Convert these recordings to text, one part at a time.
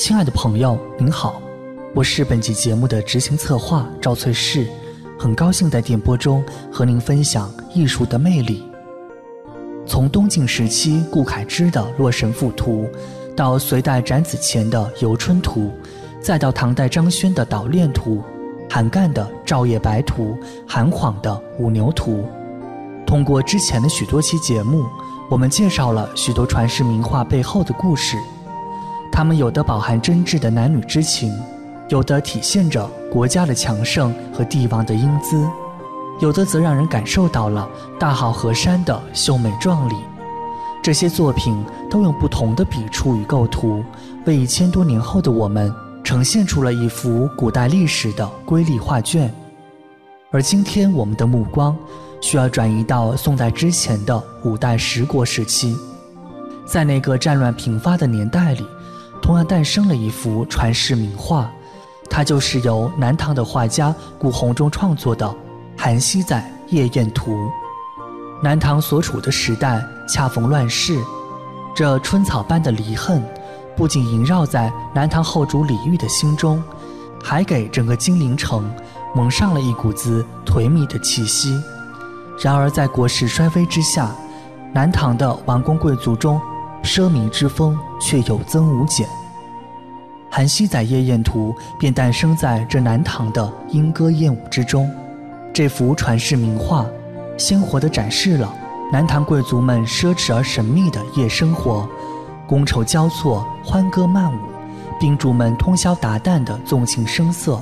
亲爱的朋友，您好，我是本集节目的执行策划赵翠氏，很高兴在电波中和您分享艺术的魅力。从东晋时期顾恺之的《洛神赋图》，到隋代展子虔的《游春图》，再到唐代张轩的《捣练图》，韩干的《照夜白图》，韩晃的《五牛图》，通过之前的许多期节目，我们介绍了许多传世名画背后的故事。它们有的饱含真挚的男女之情，有的体现着国家的强盛和帝王的英姿，有的则让人感受到了大好河山的秀美壮丽。这些作品都用不同的笔触与构图，为一千多年后的我们呈现出了一幅古代历史的瑰丽画卷。而今天，我们的目光需要转移到宋代之前的五代十国时期，在那个战乱频发的年代里。同样诞生了一幅传世名画，它就是由南唐的画家顾闳中创作的《韩熙载夜宴图》。南唐所处的时代恰逢乱世，这春草般的离恨，不仅萦绕在南唐后主李煜的心中，还给整个金陵城蒙上了一股子颓靡的气息。然而，在国势衰微之下，南唐的王公贵族中，奢靡之风却有增无减，《韩熙载夜宴图》便诞生在这南唐的莺歌燕舞之中。这幅传世名画，鲜活地展示了南唐贵族们奢侈而神秘的夜生活，觥筹交错，欢歌曼舞，宾主们通宵达旦的纵情声色。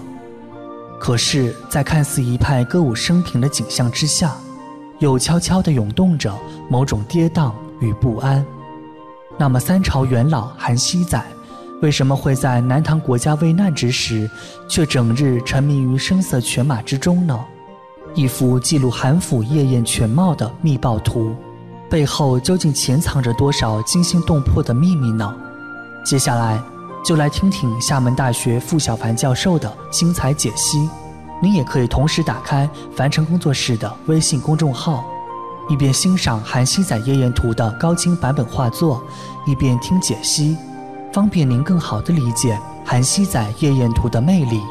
可是，在看似一派歌舞升平的景象之下，又悄悄地涌动着某种跌宕与不安。那么，三朝元老韩熙载，为什么会在南唐国家危难之时，却整日沉迷于声色犬马之中呢？一幅记录韩府夜宴全貌的密报图，背后究竟潜藏着多少惊心动魄的秘密呢？接下来，就来听听厦门大学傅小凡教授的精彩解析。您也可以同时打开凡尘工作室的微信公众号。一边欣赏《韩熙载夜宴图》的高清版本画作，一边听解析，方便您更好地理解《韩熙载夜宴图》的魅力。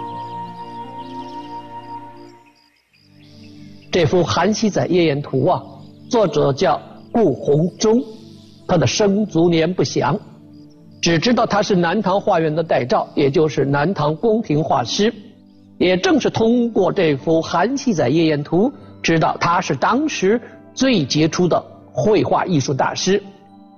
这幅《韩熙载夜宴图》啊，作者叫顾闳中，他的生卒年不详，只知道他是南唐画院的代赵，也就是南唐宫廷画师。也正是通过这幅《韩熙载夜宴图》，知道他是当时。最杰出的绘画艺术大师，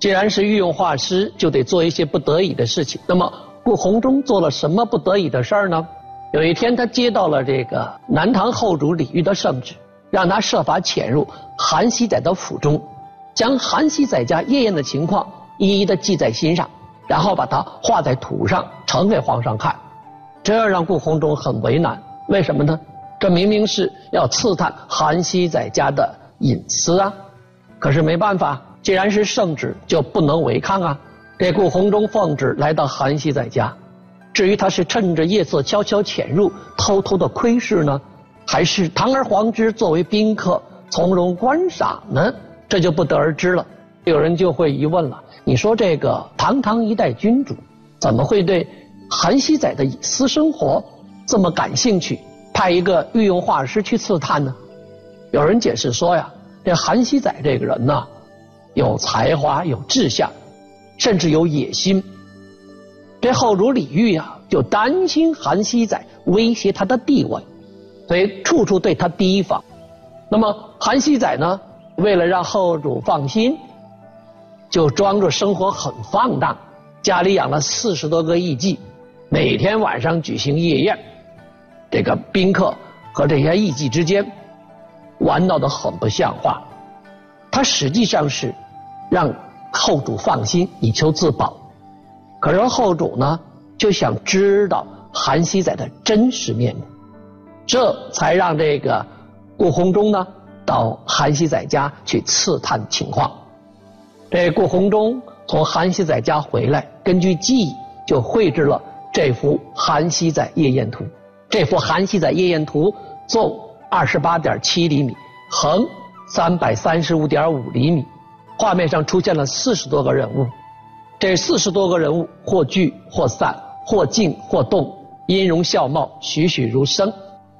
既然是御用画师，就得做一些不得已的事情。那么顾闳中做了什么不得已的事儿呢？有一天，他接到了这个南唐后主李煜的圣旨，让他设法潜入韩熙载的府中，将韩熙载家夜宴的情况一一的记在心上，然后把它画在图上呈给皇上看。这让顾闳中很为难，为什么呢？这明明是要刺探韩熙载家的。隐私啊，可是没办法，既然是圣旨，就不能违抗啊。这顾闳中奉旨来到韩熙载家，至于他是趁着夜色悄悄潜入，偷偷的窥视呢，还是堂而皇之作为宾客从容观赏呢？这就不得而知了。有人就会疑问了：你说这个堂堂一代君主，怎么会对韩熙载的私生活这么感兴趣？派一个御用画师去刺探呢？有人解释说呀，这韩熙载这个人呢，有才华、有志向，甚至有野心。这后主李煜呀，就担心韩熙载威胁他的地位，所以处处对他提防。那么韩熙载呢，为了让后主放心，就装着生活很放荡，家里养了四十多个艺妓，每天晚上举行夜宴，这个宾客和这些艺妓之间。玩闹得很不像话，他实际上是让后主放心以求自保，可是后主呢就想知道韩熙载的真实面目，这才让这个顾闳中呢到韩熙载家去刺探情况。这顾闳中从韩熙载家回来，根据记忆就绘制了这幅《韩熙载夜宴图》。这幅《韩熙载夜宴图》作。二十八点七厘米，横三百三十五点五厘米，画面上出现了四十多个人物，这四十多个人物或聚或散，或静或动，音容笑貌栩栩如生。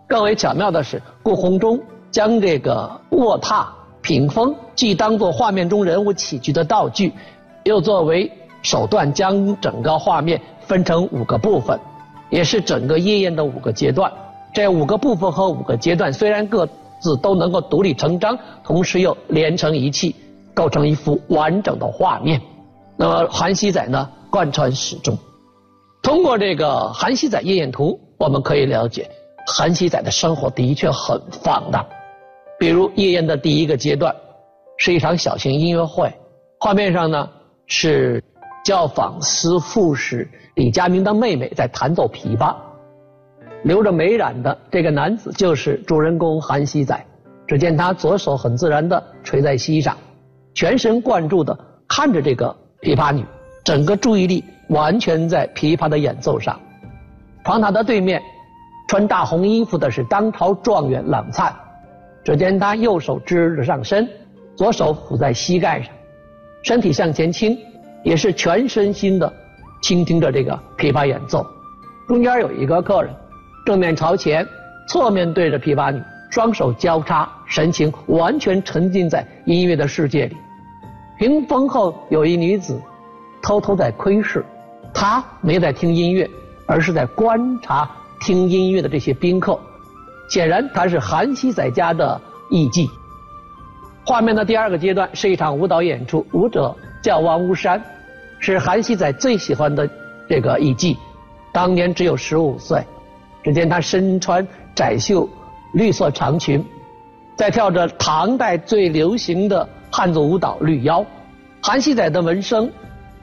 更为巧妙的是，顾闳中将这个卧榻、屏风既当做画面中人物起居的道具，又作为手段，将整个画面分成五个部分，也是整个夜宴的五个阶段。这五个部分和五个阶段虽然各自都能够独立成章，同时又连成一气，构成一幅完整的画面。那么韩熙载呢，贯穿始终。通过这个《韩熙载夜宴图》，我们可以了解。韩熙载的生活的确很放荡，比如夜宴的第一个阶段，是一场小型音乐会，画面上呢是教坊司副使李佳明的妹妹在弹奏琵琶，留着眉染的这个男子就是主人公韩熙载，只见他左手很自然地垂在膝上，全神贯注地看着这个琵琶女，整个注意力完全在琵琶的演奏上，床榻的对面。穿大红衣服的是当朝状元冷灿，只见他右手支着上身，左手抚在膝盖上，身体向前倾，也是全身心的倾听着这个琵琶演奏。中间有一个客人，正面朝前，侧面对着琵琶女，双手交叉，神情完全沉浸在音乐的世界里。屏风后有一女子，偷偷在窥视，她没在听音乐，而是在观察。听音乐的这些宾客，显然他是韩熙载家的艺妓。画面的第二个阶段是一场舞蹈演出，舞者叫王屋山，是韩熙载最喜欢的这个艺妓，当年只有十五岁。只见他身穿窄袖绿色长裙，在跳着唐代最流行的汉族舞蹈《绿腰》。韩熙载的门生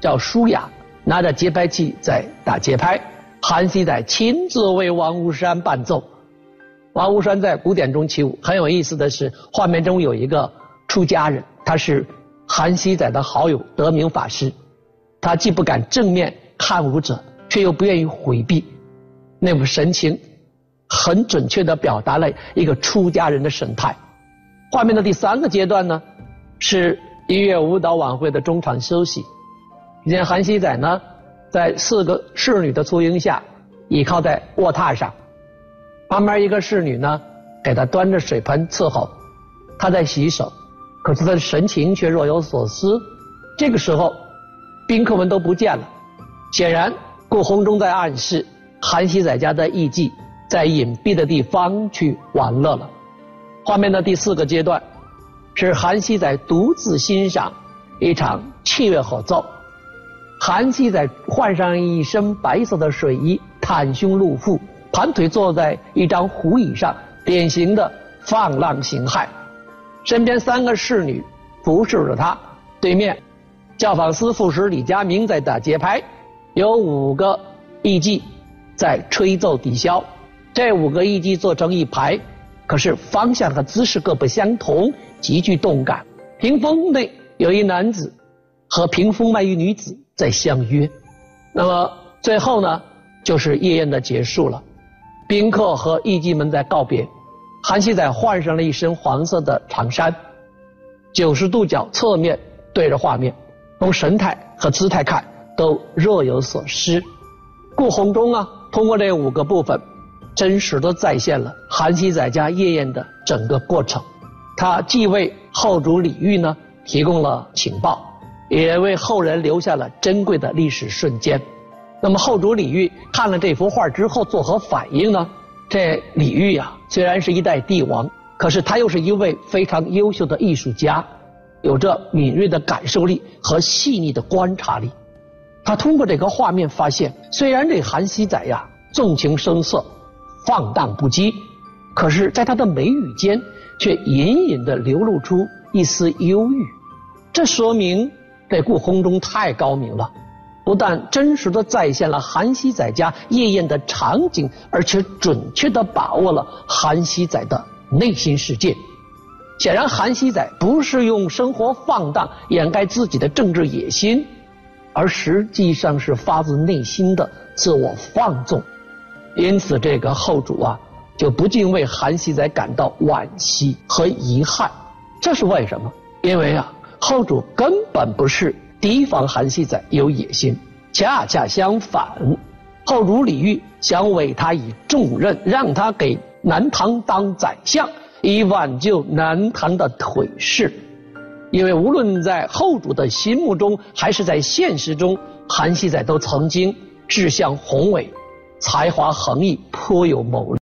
叫舒雅，拿着节拍器在打节拍。韩熙载亲自为王屋山伴奏，王屋山在古典中起舞。很有意思的是，画面中有一个出家人，他是韩熙载的好友德明法师。他既不敢正面看舞者，却又不愿意回避，那副神情很准确地表达了一个出家人的神态。画面的第三个阶段呢，是音乐舞蹈晚会的中场休息。只见韩熙载呢。在四个侍女的簇拥下，倚靠在卧榻上，旁边一个侍女呢，给他端着水盆伺候，他在洗手，可是他的神情却若有所思。这个时候，宾客们都不见了，显然顾闳中在暗示韩熙载家的艺妓在隐蔽的地方去玩乐了。画面的第四个阶段，是韩熙载独自欣赏一场器乐合奏。韩熙载换上一身白色的睡衣，袒胸露腹，盘腿坐在一张胡椅上，典型的放浪形骸。身边三个侍女服侍着他，对面教坊司副使李佳明在打节拍，有五个艺妓在吹奏笛箫。这五个艺妓坐成一排，可是方向和姿势各不相同，极具动感。屏风内有一男子和屏风外一女子。在相约，那么最后呢，就是夜宴的结束了。宾客和艺妓们在告别，韩熙载换上了一身黄色的长衫，九十度角侧面对着画面，从神态和姿态看都若有所失。顾闳中啊，通过这五个部分，真实的再现了韩熙载家夜宴的整个过程。他既为后主李煜呢提供了情报。也为后人留下了珍贵的历史瞬间。那么后主李煜看了这幅画之后作何反应呢？这李煜呀，虽然是一代帝王，可是他又是一位非常优秀的艺术家，有着敏锐的感受力和细腻的观察力。他通过这个画面发现，虽然这韩熙载呀纵情声色、放荡不羁，可是在他的眉宇间却隐隐的流露出一丝忧郁。这说明。这顾闳中太高明了，不但真实的再现了韩熙载家夜宴的场景，而且准确的把握了韩熙载的内心世界。显然，韩熙载不是用生活放荡掩盖自己的政治野心，而实际上是发自内心的自我放纵。因此，这个后主啊，就不禁为韩熙载感到惋惜和遗憾。这是为什么？因为啊。后主根本不是提防韩熙载有野心，恰恰相反，后主李煜想委他以重任，让他给南唐当宰相，以挽救南唐的颓势。因为无论在后主的心目中，还是在现实中，韩熙载都曾经志向宏伟，才华横溢，颇有谋略。